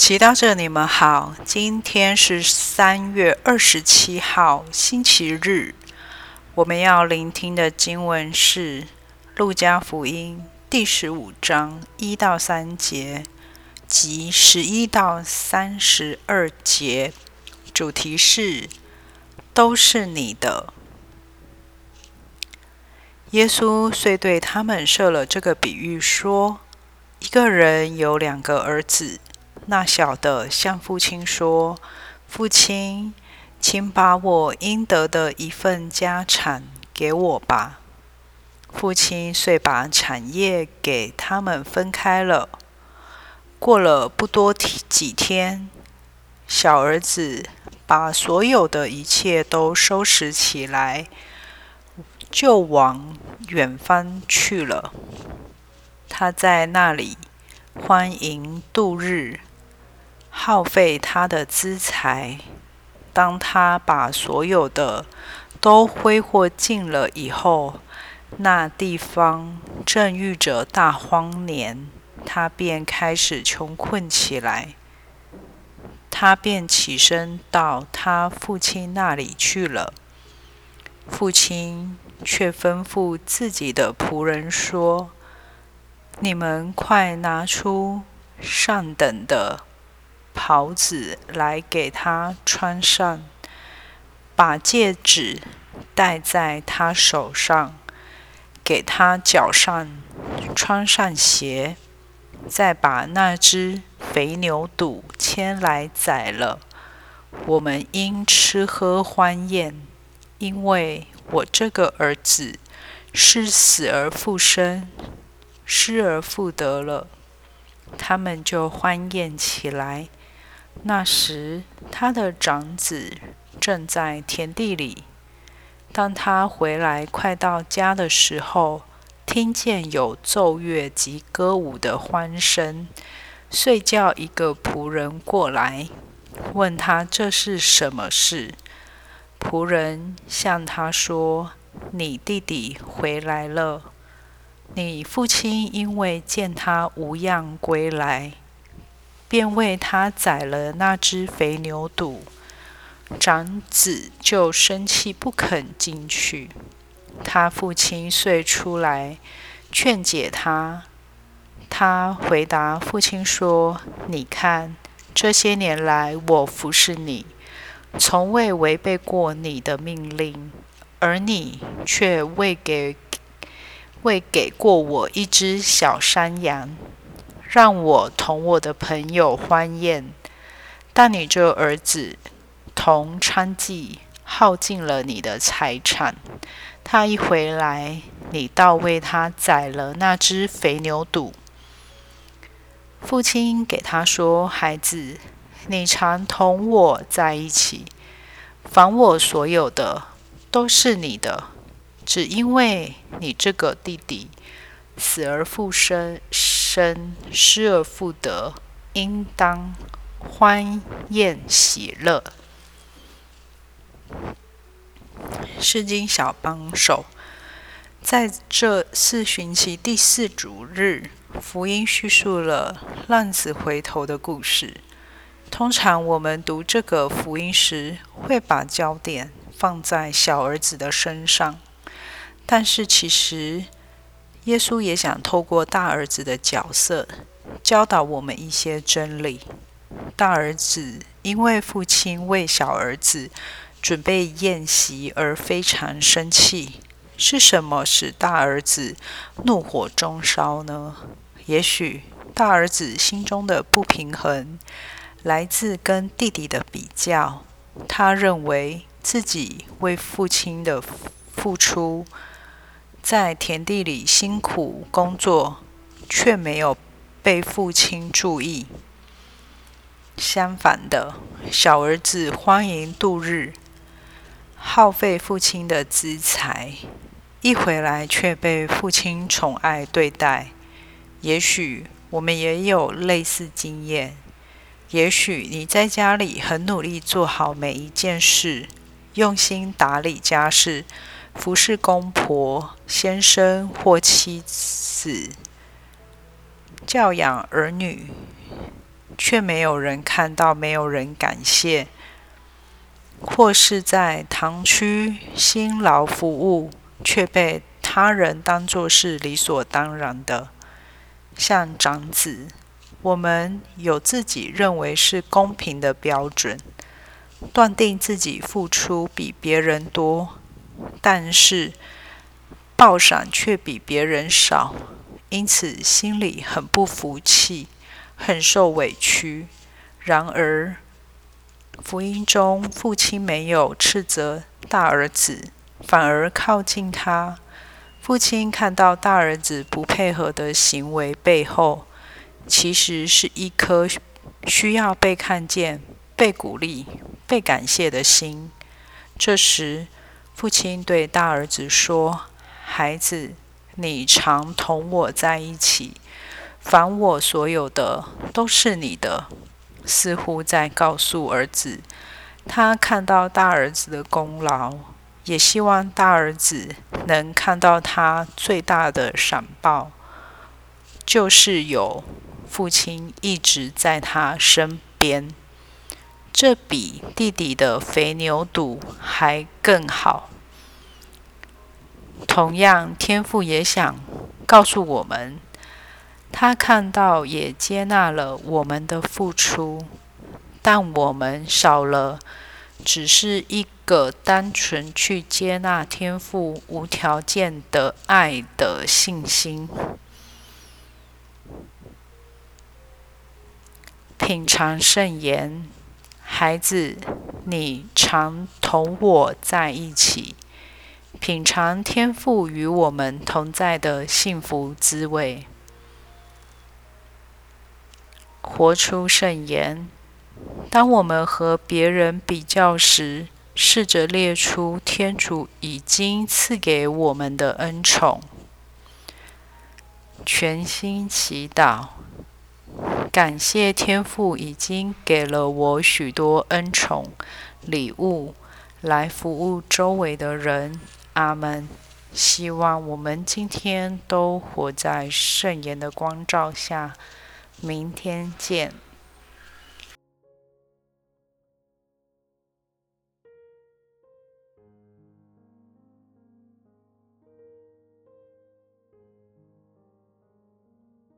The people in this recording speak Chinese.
祈祷者，你们好，今天是三月二十七号，星期日。我们要聆听的经文是《路加福音》第十五章一到三节及十一到三十二节，主题是“都是你的”。耶稣遂对他们设了这个比喻，说：“一个人有两个儿子。”那小的向父亲说：“父亲，请把我应得的一份家产给我吧。”父亲遂把产业给他们分开了。过了不多几天，小儿子把所有的一切都收拾起来，就往远方去了。他在那里欢迎度日。耗费他的资财。当他把所有的都挥霍尽了以后，那地方正遇着大荒年，他便开始穷困起来。他便起身到他父亲那里去了。父亲却吩咐自己的仆人说：“你们快拿出上等的。”袍子来给他穿上，把戒指戴在他手上，给他脚上穿上鞋，再把那只肥牛肚牵来宰了。我们因吃喝欢宴，因为我这个儿子是死而复生，失而复得了。他们就欢宴起来。那时，他的长子正在田地里。当他回来快到家的时候，听见有奏乐及歌舞的欢声，遂叫一个仆人过来，问他这是什么事。仆人向他说：“你弟弟回来了，你父亲因为见他无恙归来。”便为他宰了那只肥牛肚，长子就生气不肯进去。他父亲遂出来劝解他。他回答父亲说：“你看，这些年来我服侍你，从未违背过你的命令，而你却未给未给过我一只小山羊。”让我同我的朋友欢宴，但你这儿子同娼妓耗尽了你的财产。他一回来，你倒为他宰了那只肥牛肚。父亲给他说：“孩子，你常同我在一起，凡我所有的都是你的，只因为你这个弟弟死而复生。”生失而复得，应当欢宴喜乐。诗经小帮手，在这四旬期第四主日，福音叙述了浪子回头的故事。通常我们读这个福音时，会把焦点放在小儿子的身上，但是其实。耶稣也想透过大儿子的角色教导我们一些真理。大儿子因为父亲为小儿子准备宴席而非常生气，是什么使大儿子怒火中烧呢？也许大儿子心中的不平衡来自跟弟弟的比较，他认为自己为父亲的付出。在田地里辛苦工作，却没有被父亲注意。相反的，小儿子欢迎度日，耗费父亲的资财，一回来却被父亲宠爱对待。也许我们也有类似经验。也许你在家里很努力做好每一件事，用心打理家事。服侍公婆、先生或妻子，教养儿女，却没有人看到，没有人感谢；或是在堂区辛劳服务，却被他人当作是理所当然的。像长子，我们有自己认为是公平的标准，断定自己付出比别人多，但是报赏却比别人少。因此，心里很不服气，很受委屈。然而，福音中父亲没有斥责大儿子，反而靠近他。父亲看到大儿子不配合的行为背后，其实是一颗需要被看见、被鼓励、被感谢的心。这时，父亲对大儿子说：“孩子。”你常同我在一起，凡我所有的都是你的，似乎在告诉儿子，他看到大儿子的功劳，也希望大儿子能看到他最大的闪报，就是有父亲一直在他身边，这比弟弟的肥牛肚还更好。同样，天父也想告诉我们，他看到也接纳了我们的付出，但我们少了只是一个单纯去接纳天父无条件的爱的信心。品尝圣言，孩子，你常同我在一起。品尝天赋与我们同在的幸福滋味，活出圣言。当我们和别人比较时，试着列出天主已经赐给我们的恩宠。全心祈祷，感谢天父已经给了我许多恩宠礼物，来服务周围的人。阿门。希望我们今天都活在圣言的光照下。明天见。